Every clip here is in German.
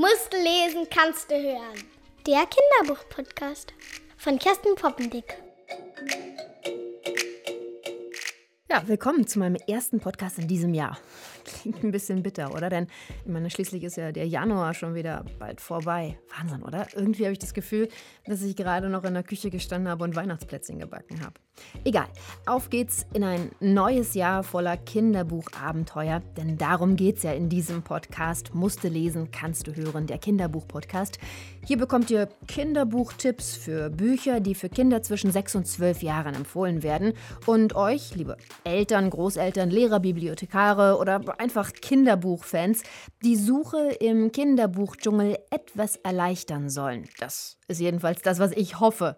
Musst lesen, kannst du hören. Der Kinderbuch-Podcast von Kerstin Poppendick. Ja, willkommen zu meinem ersten Podcast in diesem Jahr. Klingt ein bisschen bitter, oder? Denn ich meine, schließlich ist ja der Januar schon wieder bald vorbei. Wahnsinn, oder? Irgendwie habe ich das Gefühl, dass ich gerade noch in der Küche gestanden habe und Weihnachtsplätzchen gebacken habe. Egal, auf geht's in ein neues Jahr voller Kinderbuchabenteuer, denn darum geht's ja in diesem Podcast. Musste lesen, kannst du hören, der Kinderbuch-Podcast. Hier bekommt ihr Kinderbuchtipps für Bücher, die für Kinder zwischen 6 und 12 Jahren empfohlen werden und euch, liebe Eltern, Großeltern, Lehrer, Bibliothekare oder einfach Kinderbuchfans, die Suche im Kinderbuchdschungel etwas erleichtern sollen. Das ist jedenfalls das, was ich hoffe.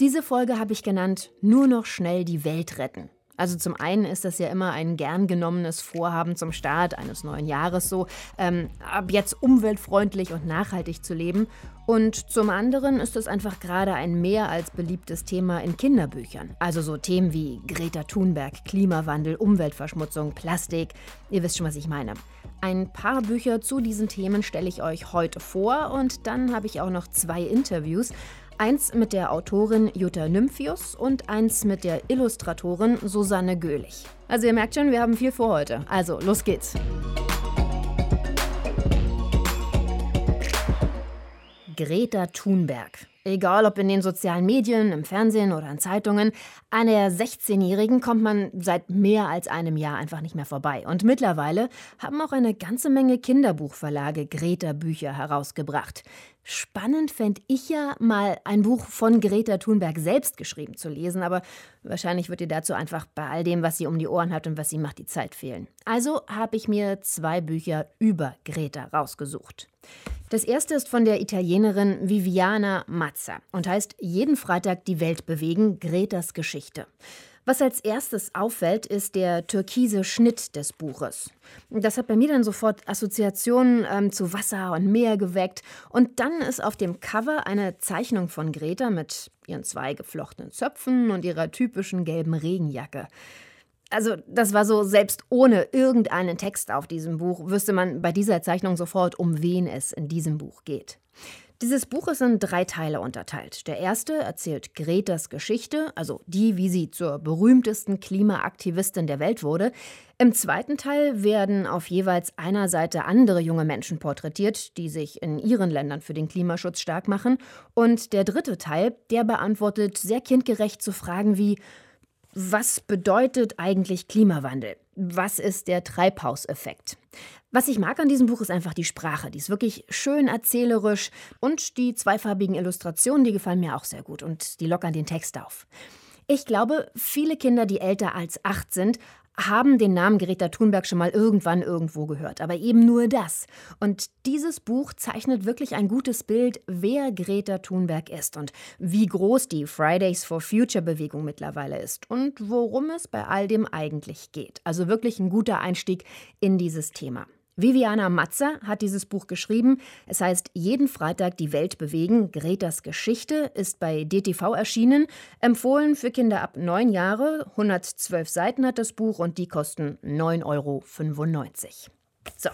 Diese Folge habe ich genannt Nur noch schnell die Welt retten. Also zum einen ist das ja immer ein gern genommenes Vorhaben zum Start eines neuen Jahres, so ähm, ab jetzt umweltfreundlich und nachhaltig zu leben. Und zum anderen ist es einfach gerade ein mehr als beliebtes Thema in Kinderbüchern. Also so Themen wie Greta Thunberg, Klimawandel, Umweltverschmutzung, Plastik. Ihr wisst schon, was ich meine. Ein paar Bücher zu diesen Themen stelle ich euch heute vor und dann habe ich auch noch zwei Interviews. Eins mit der Autorin Jutta Nymphius und eins mit der Illustratorin Susanne Göhlich. Also ihr merkt schon, wir haben viel vor heute. Also los geht's. Greta Thunberg. Egal ob in den sozialen Medien, im Fernsehen oder in Zeitungen, an der 16-Jährigen kommt man seit mehr als einem Jahr einfach nicht mehr vorbei. Und mittlerweile haben auch eine ganze Menge Kinderbuchverlage Greta-Bücher herausgebracht. Spannend fände ich ja mal ein Buch von Greta Thunberg selbst geschrieben zu lesen, aber wahrscheinlich wird ihr dazu einfach bei all dem, was sie um die Ohren hat und was sie macht, die Zeit fehlen. Also habe ich mir zwei Bücher über Greta rausgesucht. Das erste ist von der Italienerin Viviana Mazza und heißt Jeden Freitag die Welt bewegen, Gretas Geschichte. Was als erstes auffällt, ist der türkise Schnitt des Buches. Das hat bei mir dann sofort Assoziationen ähm, zu Wasser und Meer geweckt. Und dann ist auf dem Cover eine Zeichnung von Greta mit ihren zwei geflochtenen Zöpfen und ihrer typischen gelben Regenjacke. Also das war so, selbst ohne irgendeinen Text auf diesem Buch wüsste man bei dieser Zeichnung sofort, um wen es in diesem Buch geht. Dieses Buch ist in drei Teile unterteilt. Der erste erzählt Gretas Geschichte, also die, wie sie zur berühmtesten Klimaaktivistin der Welt wurde. Im zweiten Teil werden auf jeweils einer Seite andere junge Menschen porträtiert, die sich in ihren Ländern für den Klimaschutz stark machen. Und der dritte Teil, der beantwortet sehr kindgerecht zu Fragen wie was bedeutet eigentlich Klimawandel? Was ist der Treibhauseffekt? Was ich mag an diesem Buch ist einfach die Sprache. Die ist wirklich schön erzählerisch und die zweifarbigen Illustrationen, die gefallen mir auch sehr gut und die lockern den Text auf. Ich glaube, viele Kinder, die älter als acht sind, haben den Namen Greta Thunberg schon mal irgendwann irgendwo gehört, aber eben nur das. Und dieses Buch zeichnet wirklich ein gutes Bild, wer Greta Thunberg ist und wie groß die Fridays for Future Bewegung mittlerweile ist und worum es bei all dem eigentlich geht. Also wirklich ein guter Einstieg in dieses Thema. Viviana Matzer hat dieses Buch geschrieben. Es heißt Jeden Freitag die Welt bewegen. Gretas Geschichte ist bei DTV erschienen. Empfohlen für Kinder ab neun Jahre. 112 Seiten hat das Buch und die kosten 9,95 Euro. So,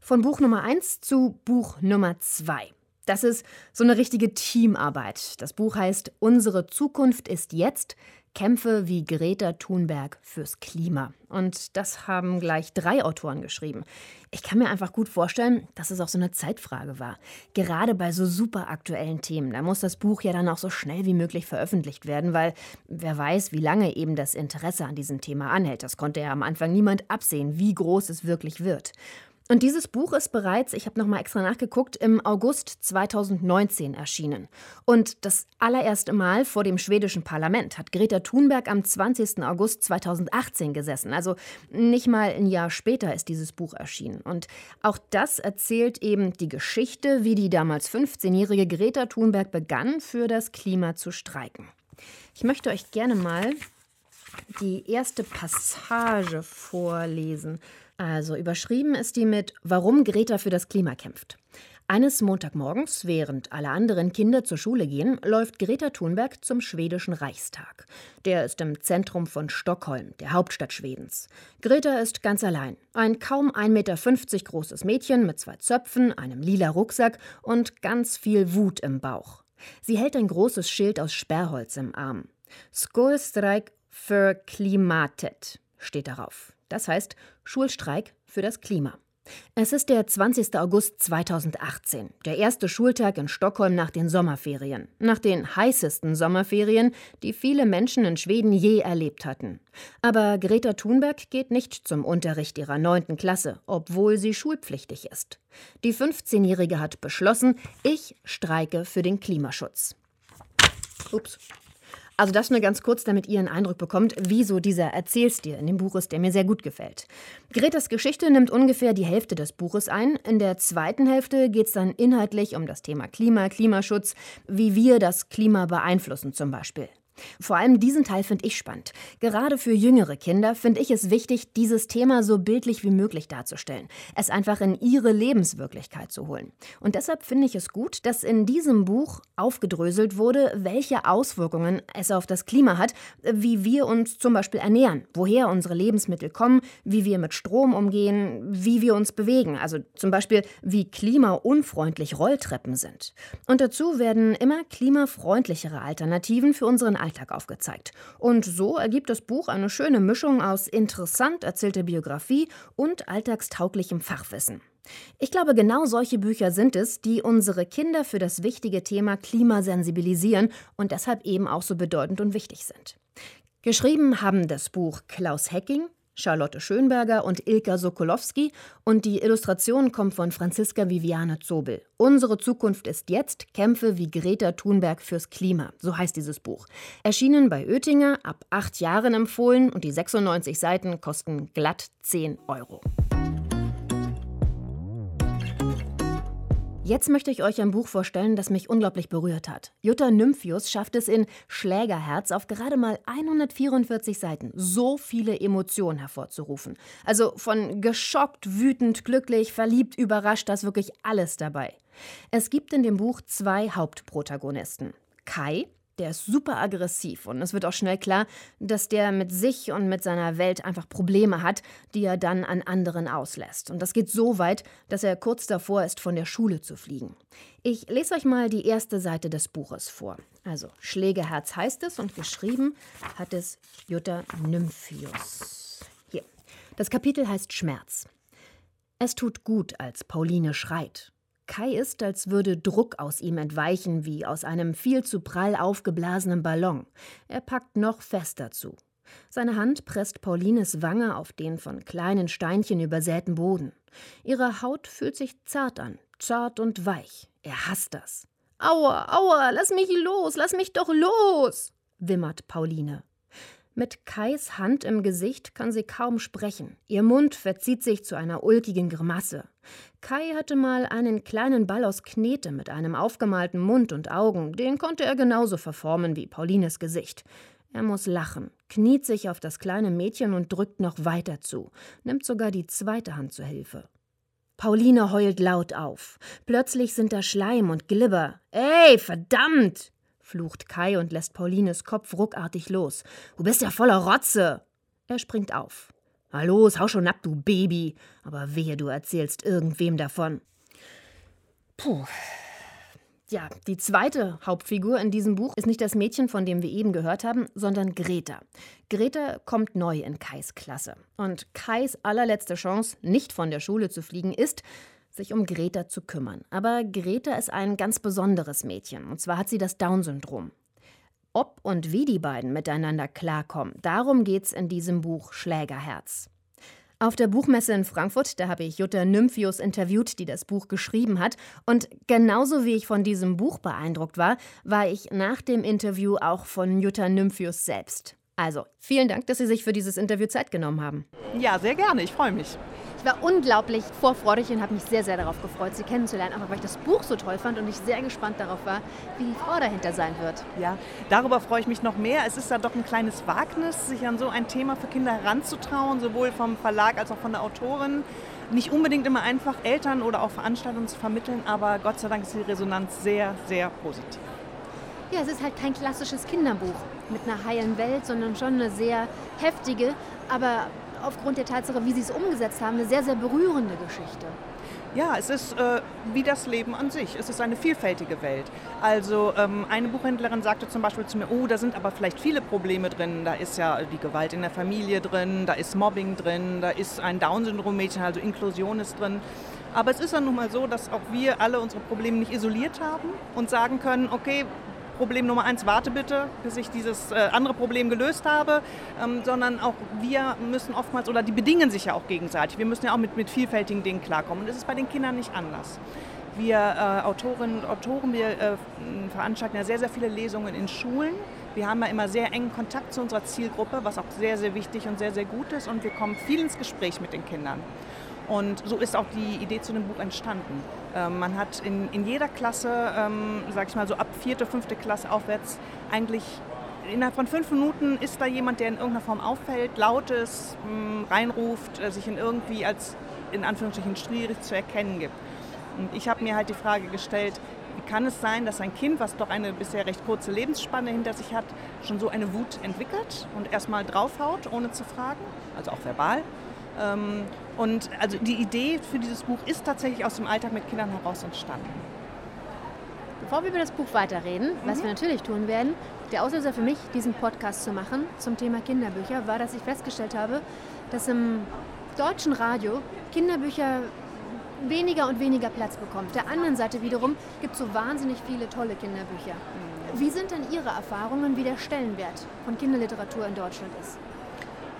von Buch Nummer 1 zu Buch Nummer 2. Das ist so eine richtige Teamarbeit. Das Buch heißt Unsere Zukunft ist jetzt. Kämpfe wie Greta Thunberg fürs Klima. Und das haben gleich drei Autoren geschrieben. Ich kann mir einfach gut vorstellen, dass es auch so eine Zeitfrage war. Gerade bei so super aktuellen Themen. Da muss das Buch ja dann auch so schnell wie möglich veröffentlicht werden, weil wer weiß, wie lange eben das Interesse an diesem Thema anhält. Das konnte ja am Anfang niemand absehen, wie groß es wirklich wird. Und dieses Buch ist bereits, ich habe noch mal extra nachgeguckt, im August 2019 erschienen. Und das allererste Mal vor dem schwedischen Parlament hat Greta Thunberg am 20. August 2018 gesessen. Also nicht mal ein Jahr später ist dieses Buch erschienen. Und auch das erzählt eben die Geschichte, wie die damals 15-jährige Greta Thunberg begann, für das Klima zu streiken. Ich möchte euch gerne mal die erste Passage vorlesen. Also überschrieben ist die mit Warum Greta für das Klima kämpft. Eines Montagmorgens, während alle anderen Kinder zur Schule gehen, läuft Greta Thunberg zum schwedischen Reichstag. Der ist im Zentrum von Stockholm, der Hauptstadt Schwedens. Greta ist ganz allein. Ein kaum 1,50 Meter großes Mädchen mit zwei Zöpfen, einem lila Rucksack und ganz viel Wut im Bauch. Sie hält ein großes Schild aus Sperrholz im Arm. Skolstreik für Klimatet steht darauf. Das heißt Schulstreik für das Klima. Es ist der 20. August 2018, der erste Schultag in Stockholm nach den Sommerferien, nach den heißesten Sommerferien, die viele Menschen in Schweden je erlebt hatten. Aber Greta Thunberg geht nicht zum Unterricht ihrer neunten Klasse, obwohl sie schulpflichtig ist. Die 15-Jährige hat beschlossen, ich streike für den Klimaschutz. Ups. Also das nur ganz kurz, damit ihr einen Eindruck bekommt, wieso dieser Erzählstil in dem Buch ist, der mir sehr gut gefällt. Gretas Geschichte nimmt ungefähr die Hälfte des Buches ein. In der zweiten Hälfte geht es dann inhaltlich um das Thema Klima, Klimaschutz, wie wir das Klima beeinflussen zum Beispiel. Vor allem diesen Teil finde ich spannend. Gerade für jüngere Kinder finde ich es wichtig, dieses Thema so bildlich wie möglich darzustellen, es einfach in ihre Lebenswirklichkeit zu holen. Und deshalb finde ich es gut, dass in diesem Buch aufgedröselt wurde, welche Auswirkungen es auf das Klima hat, wie wir uns zum Beispiel ernähren, woher unsere Lebensmittel kommen, wie wir mit Strom umgehen, wie wir uns bewegen, also zum Beispiel wie klimaunfreundlich Rolltreppen sind. Und dazu werden immer klimafreundlichere Alternativen für unseren Alltag Alltag aufgezeigt. Und so ergibt das Buch eine schöne Mischung aus interessant erzählter Biografie und alltagstauglichem Fachwissen. Ich glaube, genau solche Bücher sind es, die unsere Kinder für das wichtige Thema Klima sensibilisieren und deshalb eben auch so bedeutend und wichtig sind. Geschrieben haben das Buch Klaus Hecking, Charlotte Schönberger und Ilka Sokolowski und die Illustration kommt von Franziska Viviane Zobel. Unsere Zukunft ist jetzt Kämpfe wie Greta Thunberg fürs Klima, so heißt dieses Buch. Erschienen bei Oettinger, ab acht Jahren empfohlen und die 96 Seiten kosten glatt 10 Euro. Jetzt möchte ich euch ein Buch vorstellen, das mich unglaublich berührt hat. Jutta Nymphius schafft es in Schlägerherz auf gerade mal 144 Seiten, so viele Emotionen hervorzurufen. Also von geschockt, wütend, glücklich, verliebt, überrascht, da ist wirklich alles dabei. Es gibt in dem Buch zwei Hauptprotagonisten. Kai, der ist super aggressiv und es wird auch schnell klar, dass der mit sich und mit seiner Welt einfach Probleme hat, die er dann an anderen auslässt. Und das geht so weit, dass er kurz davor ist, von der Schule zu fliegen. Ich lese euch mal die erste Seite des Buches vor. Also Schlägeherz heißt es und geschrieben hat es Jutta Nymphius. Hier. Das Kapitel heißt Schmerz. Es tut gut, als Pauline schreit. Kai ist, als würde Druck aus ihm entweichen, wie aus einem viel zu prall aufgeblasenen Ballon. Er packt noch fester zu. Seine Hand presst Paulines Wange auf den von kleinen Steinchen übersäten Boden. Ihre Haut fühlt sich zart an, zart und weich. Er hasst das. Aua, aua, lass mich los, lass mich doch los, wimmert Pauline. Mit Kais Hand im Gesicht kann sie kaum sprechen. Ihr Mund verzieht sich zu einer ulkigen Grimasse. Kai hatte mal einen kleinen Ball aus Knete mit einem aufgemalten Mund und Augen. Den konnte er genauso verformen wie Paulines Gesicht. Er muss lachen, kniet sich auf das kleine Mädchen und drückt noch weiter zu, nimmt sogar die zweite Hand zur Hilfe. Pauline heult laut auf. Plötzlich sind da Schleim und Glibber. Ey, verdammt! Flucht Kai und lässt Paulines Kopf ruckartig los. Du bist ja voller Rotze. Er springt auf. Los, hau schon ab, du Baby. Aber wehe, du erzählst irgendwem davon. Puh. Ja, die zweite Hauptfigur in diesem Buch ist nicht das Mädchen, von dem wir eben gehört haben, sondern Greta. Greta kommt neu in Kais Klasse. Und Kais allerletzte Chance, nicht von der Schule zu fliegen, ist, sich um Greta zu kümmern. Aber Greta ist ein ganz besonderes Mädchen. Und zwar hat sie das Down-Syndrom. Ob und wie die beiden miteinander klarkommen, darum geht's in diesem Buch Schlägerherz. Auf der Buchmesse in Frankfurt, da habe ich Jutta Nymphius interviewt, die das Buch geschrieben hat. Und genauso wie ich von diesem Buch beeindruckt war, war ich nach dem Interview auch von Jutta Nymphius selbst. Also, vielen Dank, dass Sie sich für dieses Interview Zeit genommen haben. Ja, sehr gerne. Ich freue mich. Ich war unglaublich vorfreudig und habe mich sehr, sehr darauf gefreut, Sie kennenzulernen, einfach weil ich das Buch so toll fand und ich sehr gespannt darauf war, wie die Frau dahinter sein wird. Ja, darüber freue ich mich noch mehr. Es ist ja doch ein kleines Wagnis, sich an so ein Thema für Kinder heranzutrauen, sowohl vom Verlag als auch von der Autorin. Nicht unbedingt immer einfach, Eltern oder auch Veranstaltungen zu vermitteln, aber Gott sei Dank ist die Resonanz sehr, sehr positiv. Ja, es ist halt kein klassisches Kinderbuch mit einer heilen Welt, sondern schon eine sehr heftige, aber aufgrund der Tatsache, wie sie es umgesetzt haben, eine sehr, sehr berührende Geschichte. Ja, es ist äh, wie das Leben an sich. Es ist eine vielfältige Welt. Also ähm, eine Buchhändlerin sagte zum Beispiel zu mir, oh, da sind aber vielleicht viele Probleme drin. Da ist ja die Gewalt in der Familie drin, da ist Mobbing drin, da ist ein Down-Syndrom-Mädchen, also Inklusion ist drin. Aber es ist ja nun mal so, dass auch wir alle unsere Probleme nicht isoliert haben und sagen können, okay, Problem Nummer eins, warte bitte, bis ich dieses äh, andere Problem gelöst habe, ähm, sondern auch wir müssen oftmals, oder die bedingen sich ja auch gegenseitig, wir müssen ja auch mit, mit vielfältigen Dingen klarkommen. Und das ist bei den Kindern nicht anders. Wir äh, Autorinnen und Autoren, wir äh, veranstalten ja sehr, sehr viele Lesungen in Schulen. Wir haben ja immer sehr engen Kontakt zu unserer Zielgruppe, was auch sehr, sehr wichtig und sehr, sehr gut ist. Und wir kommen viel ins Gespräch mit den Kindern. Und so ist auch die Idee zu dem Buch entstanden. Ähm, man hat in, in jeder Klasse, ähm, sag ich mal so ab vierte, fünfte Klasse aufwärts, eigentlich innerhalb von fünf Minuten ist da jemand, der in irgendeiner Form auffällt, lautes, mh, hm, reinruft, äh, sich in irgendwie als in Anführungsstrichen schwierig zu erkennen gibt. Und ich habe mir halt die Frage gestellt, wie kann es sein, dass ein Kind, was doch eine bisher recht kurze Lebensspanne hinter sich hat, schon so eine Wut entwickelt und erstmal draufhaut, ohne zu fragen, also auch verbal. Ähm, und also die Idee für dieses Buch ist tatsächlich aus dem Alltag mit Kindern heraus entstanden. Bevor wir über das Buch weiterreden, mhm. was wir natürlich tun werden, der Auslöser für mich, diesen Podcast zu machen zum Thema Kinderbücher, war, dass ich festgestellt habe, dass im deutschen Radio Kinderbücher weniger und weniger Platz bekommen. Auf der anderen Seite wiederum gibt es so wahnsinnig viele tolle Kinderbücher. Mhm. Wie sind denn Ihre Erfahrungen, wie der Stellenwert von Kinderliteratur in Deutschland ist?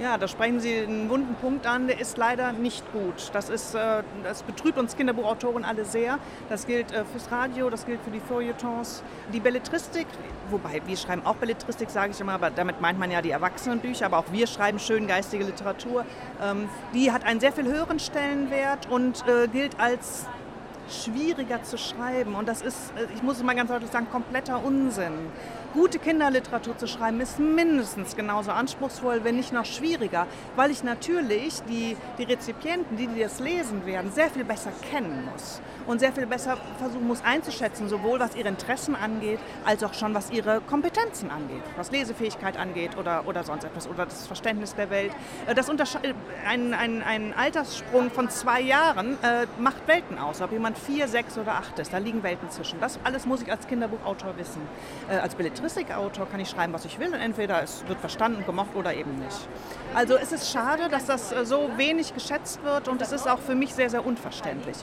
Ja, da sprechen Sie einen wunden Punkt an, der ist leider nicht gut. Das, ist, äh, das betrübt uns Kinderbuchautoren alle sehr. Das gilt äh, fürs Radio, das gilt für die Feuilletons. Die Belletristik, wobei wir schreiben auch Belletristik, sage ich immer, aber damit meint man ja die Erwachsenenbücher, aber auch wir schreiben schön geistige Literatur. Ähm, die hat einen sehr viel höheren Stellenwert und äh, gilt als schwieriger zu schreiben. Und das ist, ich muss es mal ganz deutlich sagen, kompletter Unsinn gute Kinderliteratur zu schreiben, ist mindestens genauso anspruchsvoll, wenn nicht noch schwieriger, weil ich natürlich die, die Rezipienten, die, die das lesen werden, sehr viel besser kennen muss und sehr viel besser versuchen muss einzuschätzen, sowohl was ihre Interessen angeht, als auch schon was ihre Kompetenzen angeht, was Lesefähigkeit angeht oder, oder sonst etwas oder das Verständnis der Welt. Äh, das ein, ein, ein Alterssprung von zwei Jahren äh, macht Welten aus, ob jemand vier, sechs oder acht ist. Da liegen Welten zwischen. Das alles muss ich als Kinderbuchautor wissen. Äh, als Belletristikautor kann ich schreiben, was ich will und entweder es wird verstanden, gemocht oder eben nicht. Also es ist schade, dass das äh, so wenig geschätzt wird und es ist auch für mich sehr, sehr unverständlich.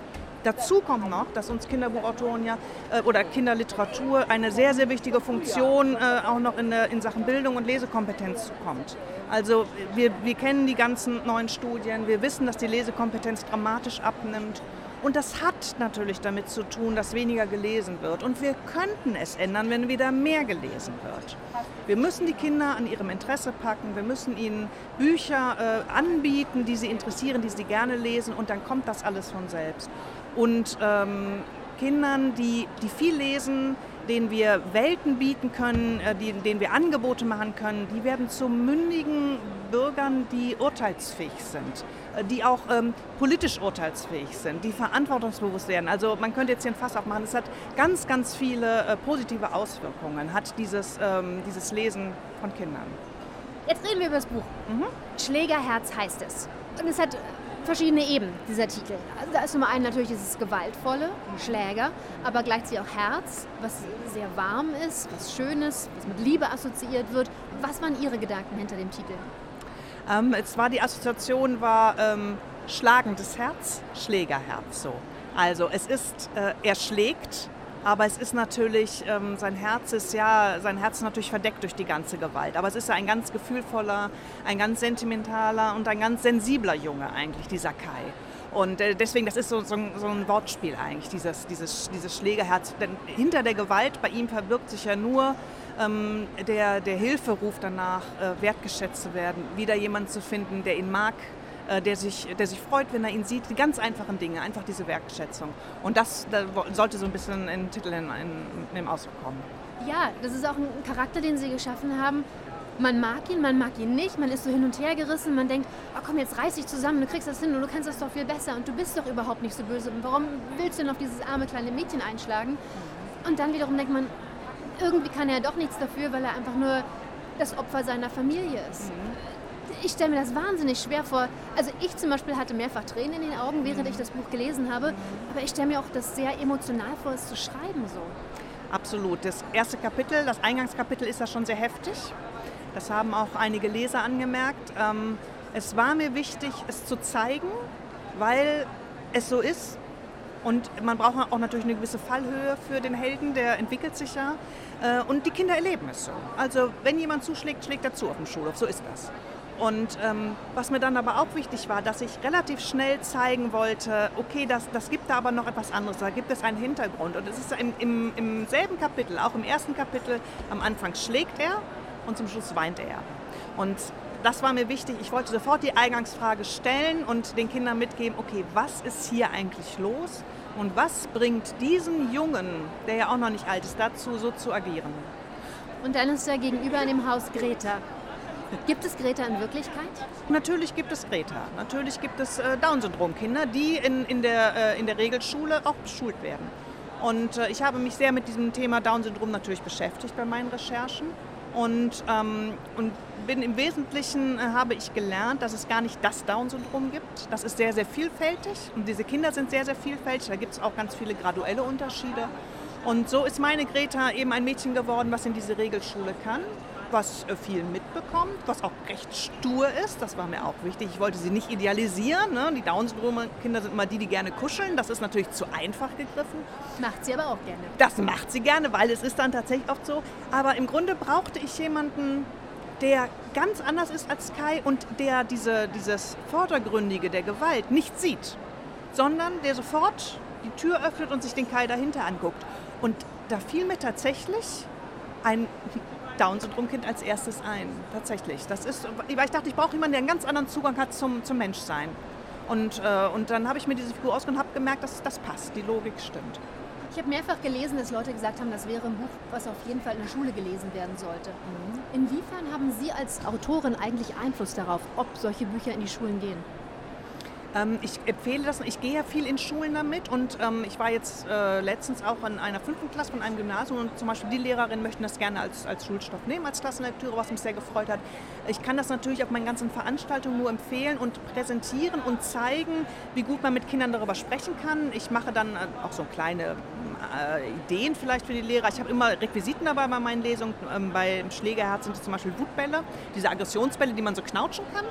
Dazu kommt noch, dass uns Kinderbuchautoren ja äh, oder Kinderliteratur eine sehr, sehr wichtige Funktion äh, auch noch in, in Sachen Bildung und Lesekompetenz zukommt. Also wir, wir kennen die ganzen neuen Studien, wir wissen, dass die Lesekompetenz dramatisch abnimmt und das hat natürlich damit zu tun, dass weniger gelesen wird. Und wir könnten es ändern, wenn wieder mehr gelesen wird. Wir müssen die Kinder an ihrem Interesse packen. Wir müssen ihnen Bücher äh, anbieten, die sie interessieren, die sie gerne lesen. Und dann kommt das alles von selbst. Und ähm, Kindern, die, die viel lesen, denen wir Welten bieten können, äh, die, denen wir Angebote machen können, die werden zu mündigen Bürgern, die urteilsfähig sind, äh, die auch ähm, politisch urteilsfähig sind, die verantwortungsbewusst werden. Also man könnte jetzt hier ein Fass aufmachen. Es hat ganz, ganz viele äh, positive Auswirkungen, hat dieses, ähm, dieses Lesen von Kindern. Jetzt reden wir über das Buch. Mhm. Schlägerherz heißt es. Und es hat verschiedene Ebenen, dieser Titel. Also da ist Nummer einen natürlich dieses gewaltvolle, Schläger, aber gleichzeitig auch Herz, was sehr warm ist, was Schönes, was mit Liebe assoziiert wird. Was waren Ihre Gedanken hinter dem Titel? Ähm, es war die Assoziation war ähm, schlagendes Herz, Schlägerherz so. Also es ist, äh, er schlägt, aber es ist natürlich, ähm, sein Herz ist ja, sein Herz ist natürlich verdeckt durch die ganze Gewalt. Aber es ist ja ein ganz gefühlvoller, ein ganz sentimentaler und ein ganz sensibler Junge eigentlich, dieser Kai. Und äh, deswegen, das ist so, so, ein, so, ein, Wortspiel eigentlich, dieses, dieses, dieses Schlägerherz. Denn hinter der Gewalt bei ihm verbirgt sich ja nur ähm, der, der Hilfe ruft danach, äh, wertgeschätzt zu werden, wieder jemanden zu finden, der ihn mag, der, sich, der sich freut, wenn er ihn sieht. Die ganz einfachen Dinge, einfach diese Wertschätzung. Und das da sollte so ein bisschen in den Titel in, in, in dem Ausdruck kommen. Ja, das ist auch ein Charakter, den Sie geschaffen haben. Man mag ihn, man mag ihn nicht, man ist so hin und her gerissen, man denkt, oh komm, jetzt reiß dich zusammen, du kriegst das hin und du kannst das doch viel besser und du bist doch überhaupt nicht so böse. Und warum willst du denn auf dieses arme kleine Mädchen einschlagen? Und dann wiederum denkt man, irgendwie kann er doch nichts dafür, weil er einfach nur das Opfer seiner Familie ist. Mhm. Ich stelle mir das wahnsinnig schwer vor. Also ich zum Beispiel hatte mehrfach Tränen in den Augen, während mhm. ich das Buch gelesen habe. Aber ich stelle mir auch das sehr emotional vor, es zu schreiben so. Absolut. Das erste Kapitel, das Eingangskapitel ist ja schon sehr heftig. Das haben auch einige Leser angemerkt. Ähm, es war mir wichtig, es zu zeigen, weil es so ist. Und man braucht auch natürlich eine gewisse Fallhöhe für den Helden, der entwickelt sich ja. Äh, und die Kinder erleben es so. Also wenn jemand zuschlägt, schlägt er zu auf dem Schulhof. So ist das. Und ähm, was mir dann aber auch wichtig war, dass ich relativ schnell zeigen wollte, okay, das, das gibt da aber noch etwas anderes, da gibt es einen Hintergrund. Und es ist im, im, im selben Kapitel, auch im ersten Kapitel, am Anfang schlägt er und zum Schluss weint er. Und das war mir wichtig. Ich wollte sofort die Eingangsfrage stellen und den Kindern mitgeben, okay, was ist hier eigentlich los? Und was bringt diesen Jungen, der ja auch noch nicht alt ist, dazu, so zu agieren? Und dann ist er gegenüber in dem Haus Greta. Gibt es Greta in Wirklichkeit? Natürlich gibt es Greta. Natürlich gibt es äh, Down-Syndrom-Kinder, die in, in, der, äh, in der Regelschule auch beschult werden. Und äh, ich habe mich sehr mit diesem Thema Down-Syndrom natürlich beschäftigt bei meinen Recherchen. Und, ähm, und bin im Wesentlichen äh, habe ich gelernt, dass es gar nicht das Down-Syndrom gibt. Das ist sehr, sehr vielfältig und diese Kinder sind sehr, sehr vielfältig. Da gibt es auch ganz viele graduelle Unterschiede. Und so ist meine Greta eben ein Mädchen geworden, was in diese Regelschule kann was äh, viel mitbekommt, was auch recht stur ist. Das war mir auch wichtig. Ich wollte sie nicht idealisieren. Ne? Die Down-Syndrom-Kinder sind immer die, die gerne kuscheln. Das ist natürlich zu einfach gegriffen. Macht sie aber auch gerne. Das macht sie gerne, weil es ist dann tatsächlich oft so. Aber im Grunde brauchte ich jemanden, der ganz anders ist als Kai und der diese, dieses Vordergründige der Gewalt nicht sieht, sondern der sofort die Tür öffnet und sich den Kai dahinter anguckt. Und da fiel mir tatsächlich ein Down-Syndrom-Kind als erstes ein. Tatsächlich. Das ist, weil ich dachte, ich brauche jemanden, der einen ganz anderen Zugang hat zum, zum Menschsein. Und, äh, und dann habe ich mir diese Figur ausgesucht und habe gemerkt, dass das passt. Die Logik stimmt. Ich habe mehrfach gelesen, dass Leute gesagt haben, das wäre ein Buch, was auf jeden Fall in der Schule gelesen werden sollte. Mhm. Inwiefern haben Sie als Autorin eigentlich Einfluss darauf, ob solche Bücher in die Schulen gehen? Ähm, ich empfehle das, ich gehe ja viel in Schulen damit und ähm, ich war jetzt äh, letztens auch in einer fünften Klasse von einem Gymnasium und zum Beispiel die Lehrerinnen möchten das gerne als, als Schulstoff nehmen, als Klassenlektüre, was mich sehr gefreut hat. Ich kann das natürlich auf meinen ganzen Veranstaltungen nur empfehlen und präsentieren und zeigen, wie gut man mit Kindern darüber sprechen kann. Ich mache dann äh, auch so kleine äh, Ideen vielleicht für die Lehrer. Ich habe immer Requisiten dabei bei meinen Lesungen. Ähm, bei Schlägerherz sind es zum Beispiel Wutbälle, diese Aggressionsbälle, die man so knautschen kann.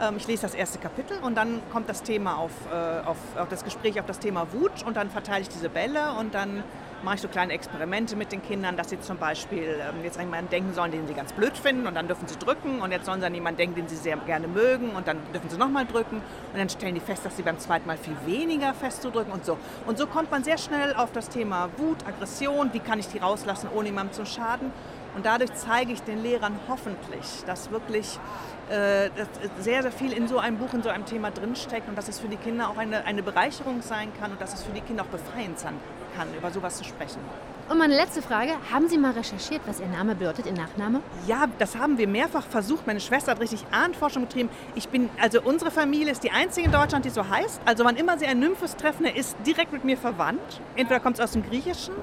Ähm, ich lese das erste Kapitel und dann kommt das Thema auf, äh, auf, auf das Gespräch auf das Thema Wut und dann verteile ich diese Bälle und dann mache ich so kleine Experimente mit den Kindern, dass sie zum Beispiel ähm, jetzt an jemanden denken sollen, den sie ganz blöd finden und dann dürfen sie drücken und jetzt sollen sie an jemanden denken, den sie sehr gerne mögen und dann dürfen sie nochmal drücken und dann stellen die fest, dass sie beim zweiten Mal viel weniger festzudrücken und so. Und so kommt man sehr schnell auf das Thema Wut, Aggression, wie kann ich die rauslassen, ohne jemandem zu schaden. Und dadurch zeige ich den Lehrern hoffentlich, dass wirklich dass sehr, sehr viel in so einem Buch, in so einem Thema drinsteckt und dass es für die Kinder auch eine, eine Bereicherung sein kann und dass es für die Kinder auch befreiend sein kann, über sowas zu sprechen. Und meine letzte Frage, haben Sie mal recherchiert, was Ihr Name bedeutet, Ihr Nachname? Ja, das haben wir mehrfach versucht. Meine Schwester hat richtig Ahnenforschung betrieben. Ich bin, also unsere Familie ist die einzige in Deutschland, die so heißt. Also wann immer Sie einen Nymphus treffen, er ist direkt mit mir verwandt. Entweder kommt es aus dem Griechischen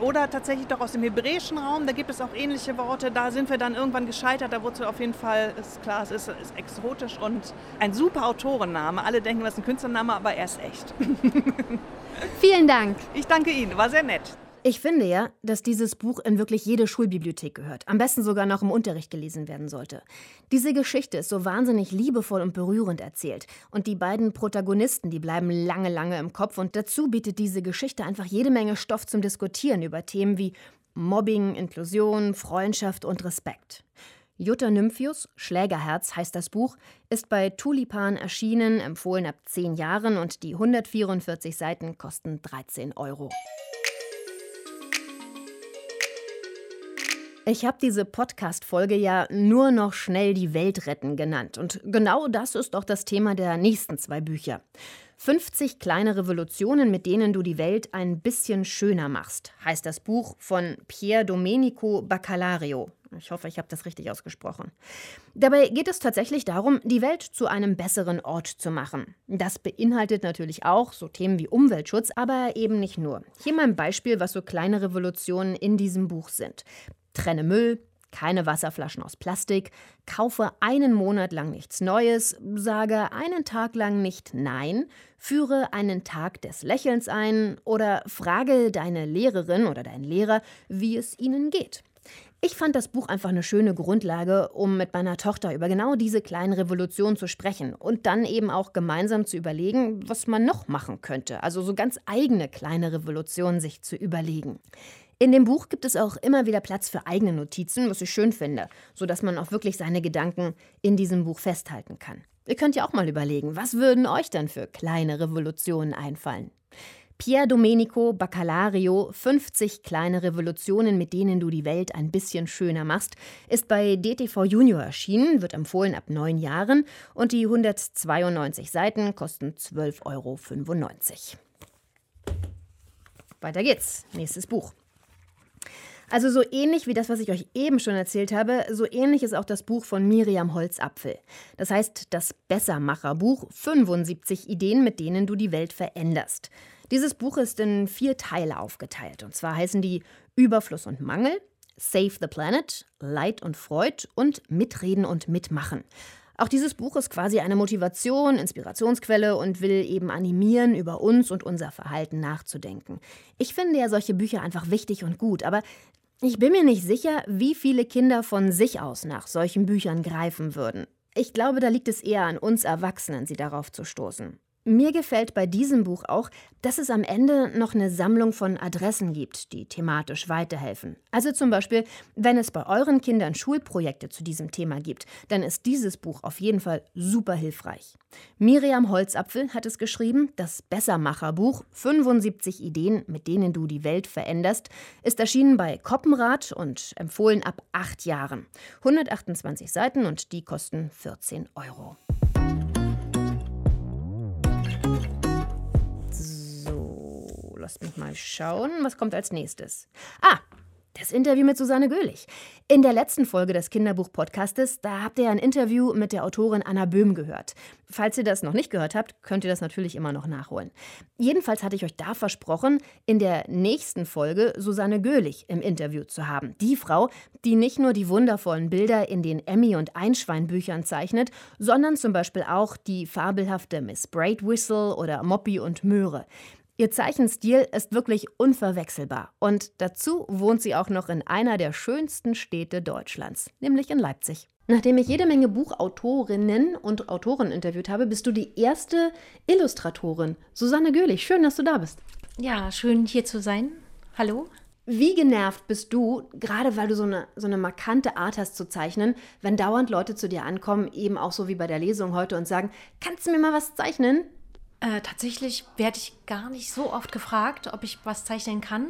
oder tatsächlich doch aus dem hebräischen Raum. Da gibt es auch ähnliche Worte. Da sind wir dann irgendwann gescheitert. Da wurde auf jeden Fall, ist klar, es ist, ist exotisch und ein super Autorenname. Alle denken, das ist ein Künstlername, aber er ist echt. Vielen Dank. Ich danke Ihnen, war sehr nett. Ich finde ja, dass dieses Buch in wirklich jede Schulbibliothek gehört. Am besten sogar noch im Unterricht gelesen werden sollte. Diese Geschichte ist so wahnsinnig liebevoll und berührend erzählt. Und die beiden Protagonisten, die bleiben lange, lange im Kopf. Und dazu bietet diese Geschichte einfach jede Menge Stoff zum Diskutieren über Themen wie Mobbing, Inklusion, Freundschaft und Respekt. Jutta Nymphius, Schlägerherz heißt das Buch, ist bei Tulipan erschienen, empfohlen ab 10 Jahren und die 144 Seiten kosten 13 Euro. Ich habe diese Podcast-Folge ja nur noch schnell die Welt retten genannt. Und genau das ist doch das Thema der nächsten zwei Bücher. 50 kleine Revolutionen, mit denen du die Welt ein bisschen schöner machst, heißt das Buch von Pier Domenico Baccalario. Ich hoffe, ich habe das richtig ausgesprochen. Dabei geht es tatsächlich darum, die Welt zu einem besseren Ort zu machen. Das beinhaltet natürlich auch so Themen wie Umweltschutz, aber eben nicht nur. Hier mal ein Beispiel, was so kleine Revolutionen in diesem Buch sind. Trenne Müll, keine Wasserflaschen aus Plastik, kaufe einen Monat lang nichts Neues, sage einen Tag lang nicht Nein, führe einen Tag des Lächelns ein oder frage deine Lehrerin oder deinen Lehrer, wie es ihnen geht. Ich fand das Buch einfach eine schöne Grundlage, um mit meiner Tochter über genau diese kleinen Revolutionen zu sprechen und dann eben auch gemeinsam zu überlegen, was man noch machen könnte. Also so ganz eigene kleine Revolutionen sich zu überlegen. In dem Buch gibt es auch immer wieder Platz für eigene Notizen, was ich schön finde, sodass man auch wirklich seine Gedanken in diesem Buch festhalten kann. Ihr könnt ja auch mal überlegen, was würden euch dann für kleine Revolutionen einfallen? Pier Domenico Baccalario 50 kleine Revolutionen, mit denen du die Welt ein bisschen schöner machst, ist bei DTV Junior erschienen, wird empfohlen ab neun Jahren und die 192 Seiten kosten 12,95 Euro. Weiter geht's. Nächstes Buch. Also so ähnlich wie das, was ich euch eben schon erzählt habe, so ähnlich ist auch das Buch von Miriam Holzapfel. Das heißt das Bessermacherbuch 75 Ideen, mit denen du die Welt veränderst. Dieses Buch ist in vier Teile aufgeteilt. Und zwar heißen die Überfluss und Mangel, Save the Planet, Leid und Freud und Mitreden und Mitmachen. Auch dieses Buch ist quasi eine Motivation, Inspirationsquelle und will eben animieren, über uns und unser Verhalten nachzudenken. Ich finde ja solche Bücher einfach wichtig und gut, aber ich bin mir nicht sicher, wie viele Kinder von sich aus nach solchen Büchern greifen würden. Ich glaube, da liegt es eher an uns Erwachsenen, sie darauf zu stoßen. Mir gefällt bei diesem Buch auch, dass es am Ende noch eine Sammlung von Adressen gibt, die thematisch weiterhelfen. Also zum Beispiel, wenn es bei euren Kindern Schulprojekte zu diesem Thema gibt, dann ist dieses Buch auf jeden Fall super hilfreich. Miriam Holzapfel hat es geschrieben, das Bessermacherbuch 75 Ideen, mit denen du die Welt veränderst, ist erschienen bei Koppenrad und empfohlen ab acht Jahren. 128 Seiten und die kosten 14 Euro. Lasst mich mal schauen. Was kommt als nächstes? Ah, das Interview mit Susanne Göhlich. In der letzten Folge des Kinderbuch-Podcastes, da habt ihr ein Interview mit der Autorin Anna Böhm gehört. Falls ihr das noch nicht gehört habt, könnt ihr das natürlich immer noch nachholen. Jedenfalls hatte ich euch da versprochen, in der nächsten Folge Susanne Göhlich im Interview zu haben. Die Frau, die nicht nur die wundervollen Bilder in den Emmy- und Einschwein-Büchern zeichnet, sondern zum Beispiel auch die fabelhafte Miss Braidwhistle oder Moppy und Möhre. Ihr Zeichenstil ist wirklich unverwechselbar. Und dazu wohnt sie auch noch in einer der schönsten Städte Deutschlands, nämlich in Leipzig. Nachdem ich jede Menge Buchautorinnen und Autoren interviewt habe, bist du die erste Illustratorin. Susanne Göhlich, schön, dass du da bist. Ja, schön hier zu sein. Hallo. Wie genervt bist du, gerade weil du so eine, so eine markante Art hast zu zeichnen, wenn dauernd Leute zu dir ankommen, eben auch so wie bei der Lesung heute und sagen, kannst du mir mal was zeichnen? Äh, tatsächlich werde ich gar nicht so oft gefragt, ob ich was zeichnen kann.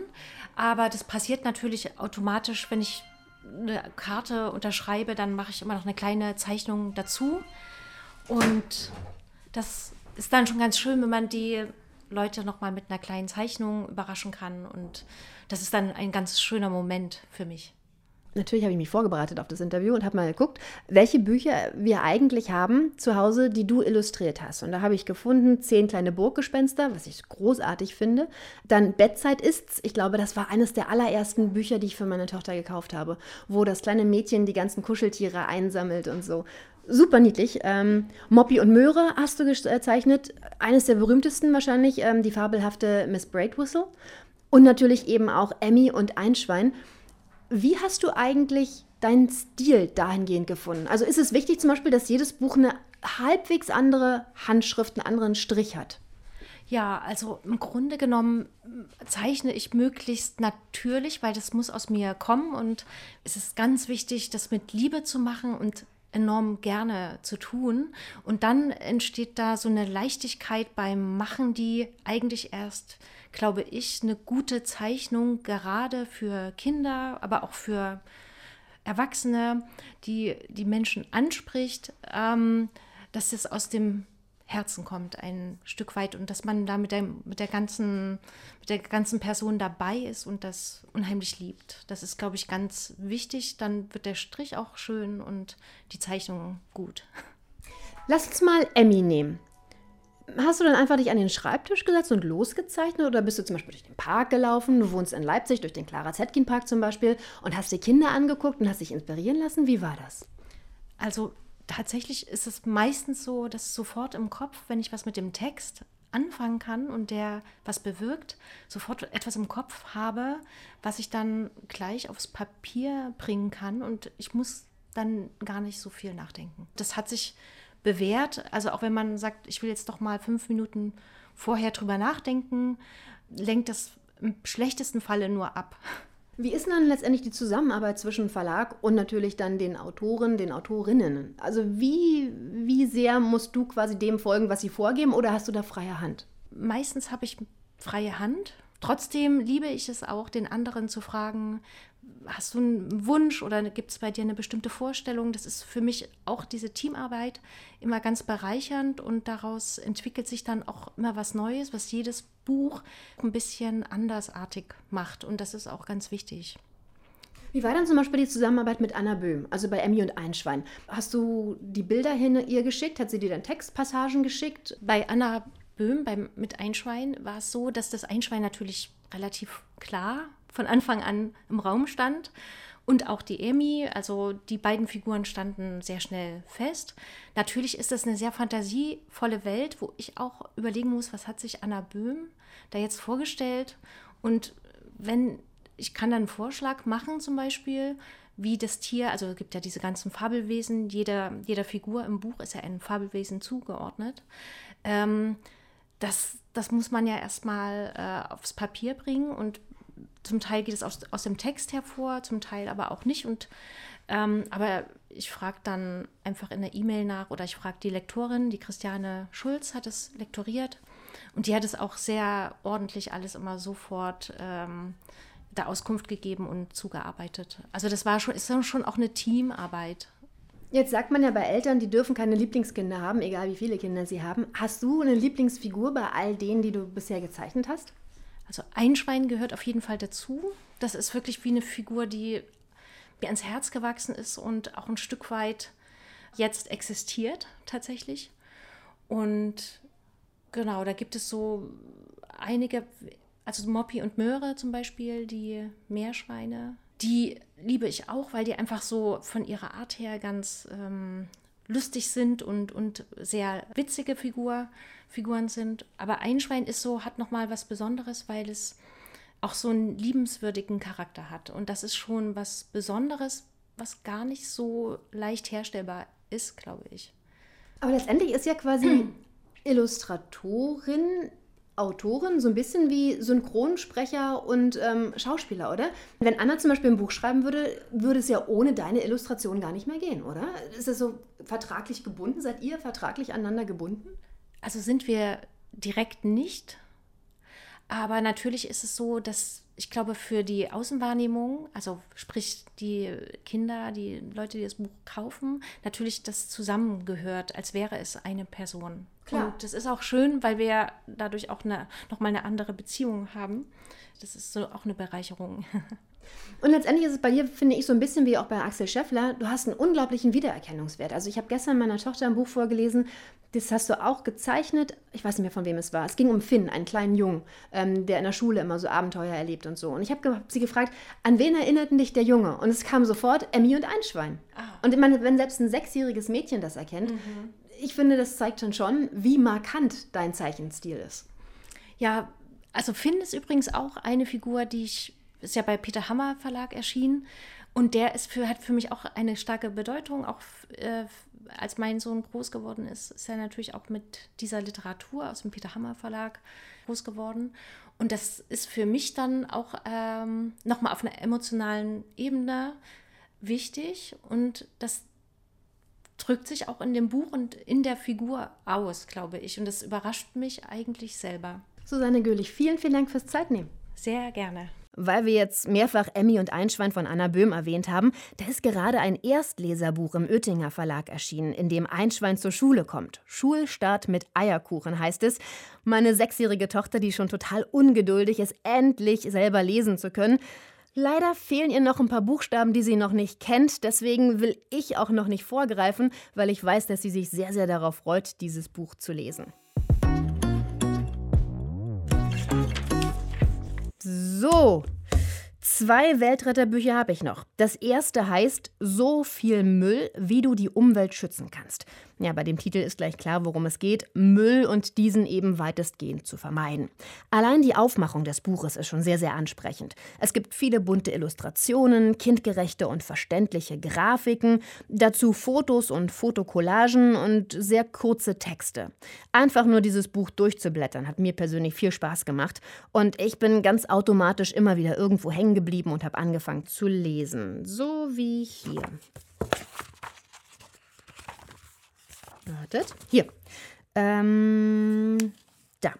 Aber das passiert natürlich automatisch, wenn ich eine Karte unterschreibe, dann mache ich immer noch eine kleine Zeichnung dazu. Und das ist dann schon ganz schön, wenn man die Leute nochmal mit einer kleinen Zeichnung überraschen kann. Und das ist dann ein ganz schöner Moment für mich natürlich habe ich mich vorbereitet auf das Interview und habe mal geguckt, welche Bücher wir eigentlich haben zu Hause, die du illustriert hast. Und da habe ich gefunden Zehn kleine Burggespenster, was ich großartig finde. Dann Bettzeit ist's. Ich glaube, das war eines der allerersten Bücher, die ich für meine Tochter gekauft habe, wo das kleine Mädchen die ganzen Kuscheltiere einsammelt und so. Super niedlich. Ähm, Moppy und Möhre hast du gezeichnet. Eines der berühmtesten wahrscheinlich, ähm, die fabelhafte Miss Braidwhistle. Und natürlich eben auch Emmy und Einschwein. Wie hast du eigentlich deinen Stil dahingehend gefunden? Also ist es wichtig zum Beispiel, dass jedes Buch eine halbwegs andere Handschrift, einen anderen Strich hat? Ja, also im Grunde genommen zeichne ich möglichst natürlich, weil das muss aus mir kommen und es ist ganz wichtig, das mit Liebe zu machen und enorm gerne zu tun. Und dann entsteht da so eine Leichtigkeit beim Machen, die eigentlich erst, glaube ich, eine gute Zeichnung gerade für Kinder, aber auch für Erwachsene, die die Menschen anspricht, ähm, dass es aus dem Herzen kommt, ein Stück weit und dass man da mit der, mit der, ganzen, mit der ganzen Person dabei ist und das unheimlich liebt. Das ist, glaube ich, ganz wichtig. Dann wird der Strich auch schön und die Zeichnung gut. Lass uns mal Emmy nehmen. Hast du dann einfach dich an den Schreibtisch gesetzt und losgezeichnet oder bist du zum Beispiel durch den Park gelaufen? Du wohnst in Leipzig, durch den Clara Zetkin Park zum Beispiel und hast dir Kinder angeguckt und hast dich inspirieren lassen? Wie war das? Also tatsächlich ist es meistens so, dass sofort im Kopf, wenn ich was mit dem Text anfangen kann und der was bewirkt, sofort etwas im Kopf habe, was ich dann gleich aufs Papier bringen kann und ich muss dann gar nicht so viel nachdenken. Das hat sich bewährt, also auch wenn man sagt, ich will jetzt doch mal fünf Minuten vorher drüber nachdenken, lenkt das im schlechtesten Falle nur ab. Wie ist denn dann letztendlich die Zusammenarbeit zwischen Verlag und natürlich dann den Autoren, den Autorinnen? Also wie, wie sehr musst du quasi dem folgen, was sie vorgeben oder hast du da freie Hand? Meistens habe ich freie Hand. Trotzdem liebe ich es auch, den anderen zu fragen, hast du einen Wunsch oder gibt es bei dir eine bestimmte Vorstellung? Das ist für mich auch diese Teamarbeit immer ganz bereichernd und daraus entwickelt sich dann auch immer was Neues, was jedes Buch ein bisschen andersartig macht und das ist auch ganz wichtig. Wie war dann zum Beispiel die Zusammenarbeit mit Anna Böhm, also bei Emmy und Einschwein? Hast du die Bilder hin ihr geschickt? Hat sie dir dann Textpassagen geschickt? Bei Anna Böhm beim, mit Einschwein war es so, dass das Einschwein natürlich relativ klar von Anfang an im Raum stand. Und auch die Emi, also die beiden Figuren standen sehr schnell fest. Natürlich ist das eine sehr fantasievolle Welt, wo ich auch überlegen muss, was hat sich Anna Böhm da jetzt vorgestellt. Und wenn ich kann dann einen Vorschlag machen, zum Beispiel, wie das Tier, also es gibt ja diese ganzen Fabelwesen, jeder, jeder Figur im Buch ist ja ein Fabelwesen zugeordnet. Ähm, das, das muss man ja erstmal äh, aufs Papier bringen und zum Teil geht es aus, aus dem Text hervor, zum Teil aber auch nicht. Und ähm, aber ich frage dann einfach in der E-Mail nach oder ich frage die Lektorin, die Christiane Schulz hat es lektoriert und die hat es auch sehr ordentlich alles immer sofort ähm, da Auskunft gegeben und zugearbeitet. Also das war schon, ist schon auch eine Teamarbeit. Jetzt sagt man ja bei Eltern, die dürfen keine Lieblingskinder haben, egal wie viele Kinder sie haben. Hast du eine Lieblingsfigur bei all denen, die du bisher gezeichnet hast? Also Einschwein gehört auf jeden Fall dazu. Das ist wirklich wie eine Figur, die mir ans Herz gewachsen ist und auch ein Stück weit jetzt existiert tatsächlich. Und genau, da gibt es so einige, also Moppy und Möhre zum Beispiel, die Meerschweine, die liebe ich auch, weil die einfach so von ihrer Art her ganz ähm, lustig sind und, und sehr witzige Figur, Figuren sind. Aber Einschwein ist so, hat nochmal was Besonderes, weil es auch so einen liebenswürdigen Charakter hat. Und das ist schon was Besonderes, was gar nicht so leicht herstellbar ist, glaube ich. Aber letztendlich ist ja quasi Illustratorin Autoren so ein bisschen wie Synchronsprecher und ähm, Schauspieler, oder? Wenn Anna zum Beispiel ein Buch schreiben würde, würde es ja ohne deine Illustration gar nicht mehr gehen, oder? Ist das so vertraglich gebunden? Seid ihr vertraglich aneinander gebunden? Also sind wir direkt nicht. Aber natürlich ist es so, dass ich glaube, für die Außenwahrnehmung, also sprich die Kinder, die Leute, die das Buch kaufen, natürlich das zusammengehört, als wäre es eine Person. Klar. Und das ist auch schön, weil wir dadurch auch eine, nochmal eine andere Beziehung haben. Das ist so auch eine Bereicherung. Und letztendlich ist es bei dir, finde ich, so ein bisschen wie auch bei Axel Scheffler. Du hast einen unglaublichen Wiedererkennungswert. Also ich habe gestern meiner Tochter ein Buch vorgelesen, das hast du auch gezeichnet. Ich weiß nicht mehr, von wem es war. Es ging um Finn, einen kleinen Jungen, ähm, der in der Schule immer so Abenteuer erlebt und so. Und ich habe ge sie gefragt, an wen erinnerten dich der Junge? Und es kam sofort Emmy und Einschwein. Ah. Und ich meine, wenn selbst ein sechsjähriges Mädchen das erkennt, mhm. ich finde, das zeigt dann schon, wie markant dein Zeichenstil ist. Ja, also Finn ist übrigens auch eine Figur, die ich ist ja bei Peter Hammer Verlag erschienen. Und der ist für, hat für mich auch eine starke Bedeutung. Auch äh, als mein Sohn groß geworden ist, ist er natürlich auch mit dieser Literatur aus dem Peter Hammer Verlag groß geworden. Und das ist für mich dann auch ähm, nochmal auf einer emotionalen Ebene wichtig. Und das drückt sich auch in dem Buch und in der Figur aus, glaube ich. Und das überrascht mich eigentlich selber. Susanne Göhlich, vielen, vielen Dank fürs Zeitnehmen. Sehr gerne. Weil wir jetzt mehrfach Emmy und Einschwein von Anna Böhm erwähnt haben, da ist gerade ein Erstleserbuch im Oettinger Verlag erschienen, in dem Einschwein zur Schule kommt. Schulstart mit Eierkuchen heißt es. Meine sechsjährige Tochter, die schon total ungeduldig ist, endlich selber lesen zu können. Leider fehlen ihr noch ein paar Buchstaben, die sie noch nicht kennt. Deswegen will ich auch noch nicht vorgreifen, weil ich weiß, dass sie sich sehr, sehr darauf freut, dieses Buch zu lesen. So, Zwei Weltretterbücher habe ich noch. Das erste heißt So viel Müll, wie du die Umwelt schützen kannst. Ja, bei dem Titel ist gleich klar, worum es geht. Müll und diesen eben weitestgehend zu vermeiden. Allein die Aufmachung des Buches ist schon sehr, sehr ansprechend. Es gibt viele bunte Illustrationen, kindgerechte und verständliche Grafiken, dazu Fotos und Fotokollagen und sehr kurze Texte. Einfach nur dieses Buch durchzublättern hat mir persönlich viel Spaß gemacht und ich bin ganz automatisch immer wieder irgendwo hängen geblieben und habe angefangen zu lesen. So wie hier. Wartet. Hier. Ähm, da.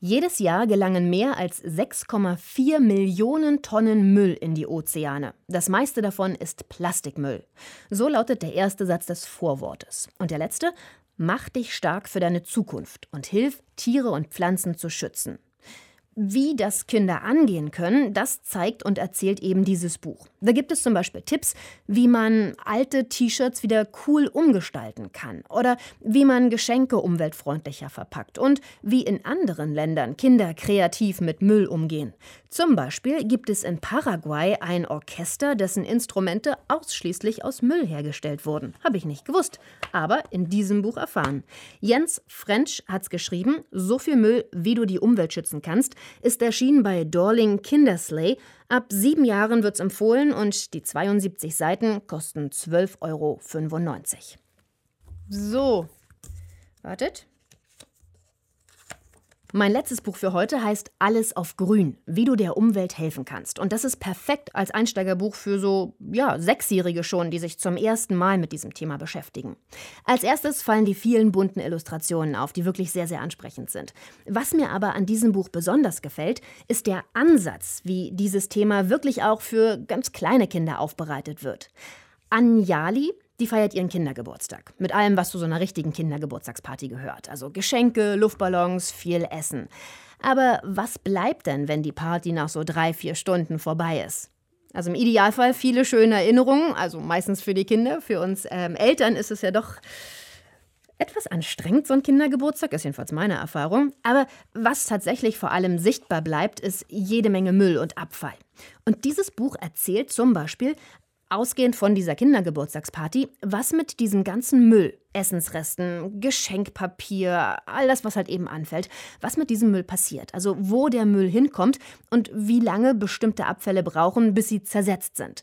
Jedes Jahr gelangen mehr als 6,4 Millionen Tonnen Müll in die Ozeane. Das meiste davon ist Plastikmüll. So lautet der erste Satz des Vorwortes. Und der letzte? Mach dich stark für deine Zukunft und hilf, Tiere und Pflanzen zu schützen. Wie das Kinder angehen können, das zeigt und erzählt eben dieses Buch. Da gibt es zum Beispiel Tipps, wie man alte T-Shirts wieder cool umgestalten kann oder wie man Geschenke umweltfreundlicher verpackt und wie in anderen Ländern Kinder kreativ mit Müll umgehen. Zum Beispiel gibt es in Paraguay ein Orchester, dessen Instrumente ausschließlich aus Müll hergestellt wurden. Habe ich nicht gewusst, aber in diesem Buch erfahren. Jens French hat's geschrieben, so viel Müll, wie du die Umwelt schützen kannst ist erschienen bei Dorling Kindersley. Ab sieben Jahren wird es empfohlen und die 72 Seiten kosten 12,95 Euro. So, wartet. Mein letztes Buch für heute heißt Alles auf Grün, wie du der Umwelt helfen kannst. Und das ist perfekt als Einsteigerbuch für so, ja, Sechsjährige schon, die sich zum ersten Mal mit diesem Thema beschäftigen. Als erstes fallen die vielen bunten Illustrationen auf, die wirklich sehr, sehr ansprechend sind. Was mir aber an diesem Buch besonders gefällt, ist der Ansatz, wie dieses Thema wirklich auch für ganz kleine Kinder aufbereitet wird. Anjali die feiert ihren Kindergeburtstag. Mit allem, was zu so einer richtigen Kindergeburtstagsparty gehört. Also Geschenke, Luftballons, viel Essen. Aber was bleibt denn, wenn die Party nach so drei, vier Stunden vorbei ist? Also im Idealfall viele schöne Erinnerungen, also meistens für die Kinder. Für uns ähm, Eltern ist es ja doch etwas anstrengend, so ein Kindergeburtstag, ist jedenfalls meine Erfahrung. Aber was tatsächlich vor allem sichtbar bleibt, ist jede Menge Müll und Abfall. Und dieses Buch erzählt zum Beispiel ausgehend von dieser Kindergeburtstagsparty, was mit diesem ganzen Müll, Essensresten, Geschenkpapier, all das, was halt eben anfällt, was mit diesem Müll passiert. Also wo der Müll hinkommt und wie lange bestimmte Abfälle brauchen, bis sie zersetzt sind.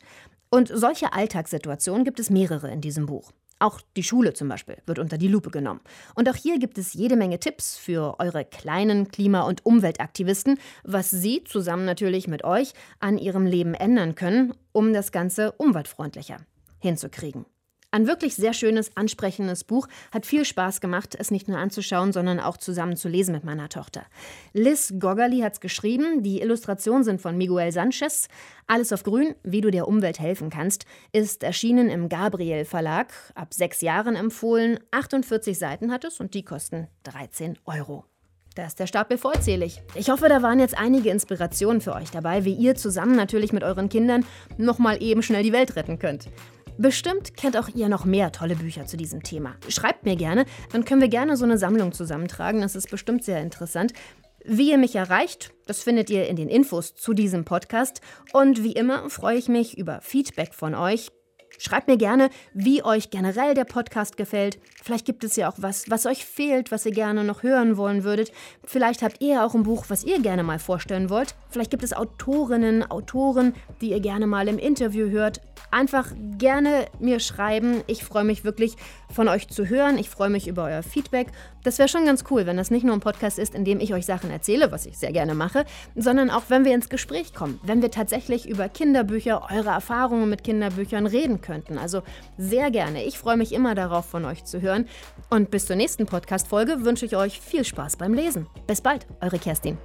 Und solche Alltagssituationen gibt es mehrere in diesem Buch. Auch die Schule zum Beispiel wird unter die Lupe genommen. Und auch hier gibt es jede Menge Tipps für eure kleinen Klima- und Umweltaktivisten, was sie zusammen natürlich mit euch an ihrem Leben ändern können, um das Ganze umweltfreundlicher hinzukriegen. Ein wirklich sehr schönes, ansprechendes Buch. Hat viel Spaß gemacht, es nicht nur anzuschauen, sondern auch zusammen zu lesen mit meiner Tochter. Liz Goggerly hat es geschrieben. Die Illustrationen sind von Miguel Sanchez. Alles auf Grün, wie du der Umwelt helfen kannst, ist erschienen im Gabriel Verlag. Ab sechs Jahren empfohlen. 48 Seiten hat es und die kosten 13 Euro. Da ist der Stapel vollzählig. Ich hoffe, da waren jetzt einige Inspirationen für euch dabei, wie ihr zusammen natürlich mit euren Kindern nochmal eben schnell die Welt retten könnt. Bestimmt kennt auch ihr noch mehr tolle Bücher zu diesem Thema. Schreibt mir gerne, dann können wir gerne so eine Sammlung zusammentragen. Das ist bestimmt sehr interessant. Wie ihr mich erreicht, das findet ihr in den Infos zu diesem Podcast. Und wie immer freue ich mich über Feedback von euch. Schreibt mir gerne, wie euch generell der Podcast gefällt. Vielleicht gibt es ja auch was, was euch fehlt, was ihr gerne noch hören wollen würdet. Vielleicht habt ihr auch ein Buch, was ihr gerne mal vorstellen wollt. Vielleicht gibt es Autorinnen, Autoren, die ihr gerne mal im Interview hört. Einfach gerne mir schreiben. Ich freue mich wirklich von euch zu hören. Ich freue mich über euer Feedback. Das wäre schon ganz cool, wenn das nicht nur ein Podcast ist, in dem ich euch Sachen erzähle, was ich sehr gerne mache, sondern auch wenn wir ins Gespräch kommen, wenn wir tatsächlich über Kinderbücher, eure Erfahrungen mit Kinderbüchern reden könnten. Also sehr gerne. Ich freue mich immer darauf, von euch zu hören. Und bis zur nächsten Podcast-Folge wünsche ich euch viel Spaß beim Lesen. Bis bald, eure Kerstin.